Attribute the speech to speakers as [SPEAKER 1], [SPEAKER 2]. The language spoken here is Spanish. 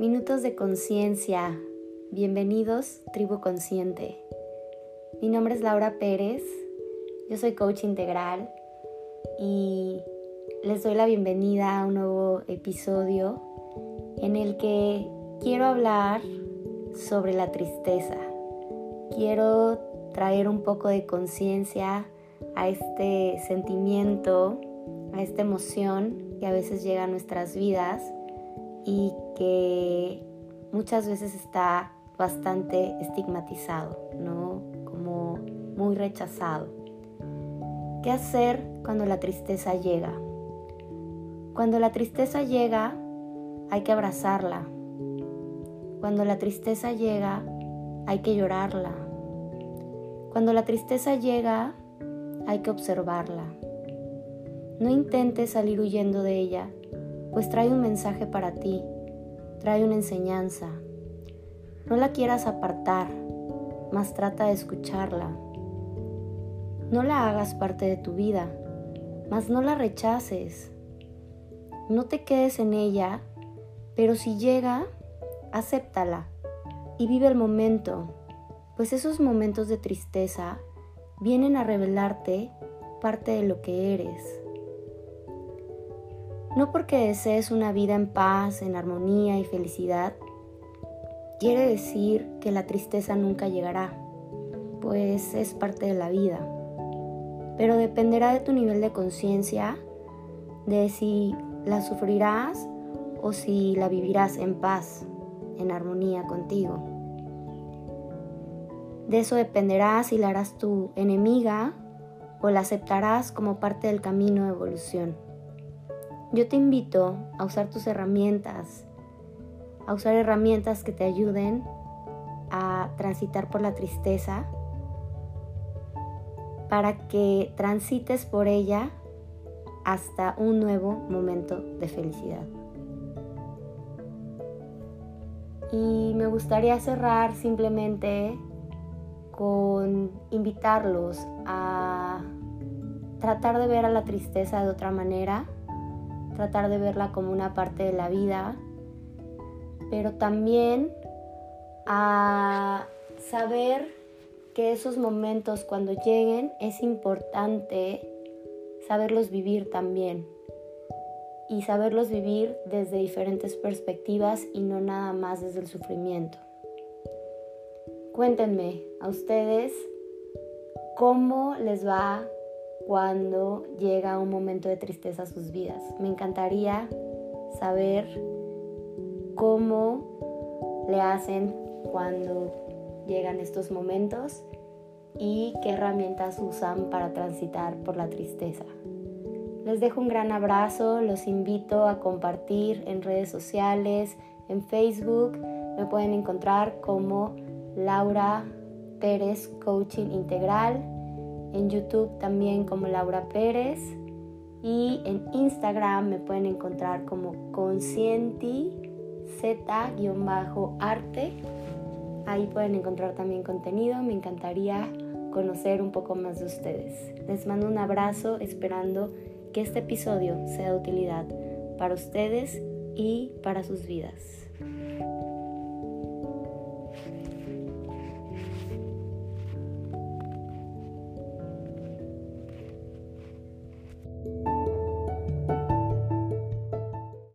[SPEAKER 1] Minutos de conciencia. Bienvenidos, Tribu Consciente. Mi nombre es Laura Pérez. Yo soy coach integral y les doy la bienvenida a un nuevo episodio en el que quiero hablar sobre la tristeza. Quiero traer un poco de conciencia a este sentimiento, a esta emoción que a veces llega a nuestras vidas y que muchas veces está bastante estigmatizado, ¿no? Como muy rechazado. ¿Qué hacer cuando la tristeza llega? Cuando la tristeza llega, hay que abrazarla. Cuando la tristeza llega, hay que llorarla. Cuando la tristeza llega, hay que observarla. No intentes salir huyendo de ella, pues trae un mensaje para ti, trae una enseñanza. No la quieras apartar, mas trata de escucharla. No la hagas parte de tu vida, mas no la rechaces. No te quedes en ella, pero si llega, acéptala y vive el momento, pues esos momentos de tristeza vienen a revelarte parte de lo que eres. No porque desees una vida en paz, en armonía y felicidad, quiere decir que la tristeza nunca llegará, pues es parte de la vida. Pero dependerá de tu nivel de conciencia, de si la sufrirás o si la vivirás en paz, en armonía contigo. De eso dependerá si la harás tu enemiga o la aceptarás como parte del camino de evolución. Yo te invito a usar tus herramientas, a usar herramientas que te ayuden a transitar por la tristeza para que transites por ella hasta un nuevo momento de felicidad. Y me gustaría cerrar simplemente con invitarlos a tratar de ver a la tristeza de otra manera tratar de verla como una parte de la vida, pero también a saber que esos momentos cuando lleguen es importante saberlos vivir también y saberlos vivir desde diferentes perspectivas y no nada más desde el sufrimiento. Cuéntenme a ustedes cómo les va cuando llega un momento de tristeza a sus vidas. Me encantaría saber cómo le hacen cuando llegan estos momentos y qué herramientas usan para transitar por la tristeza. Les dejo un gran abrazo, los invito a compartir en redes sociales, en Facebook, me pueden encontrar como Laura Pérez Coaching Integral en YouTube también como Laura Pérez y en Instagram me pueden encontrar como Conscienti Z-arte. Ahí pueden encontrar también contenido. Me encantaría conocer un poco más de ustedes. Les mando un abrazo esperando que este episodio sea de utilidad para ustedes y para sus vidas.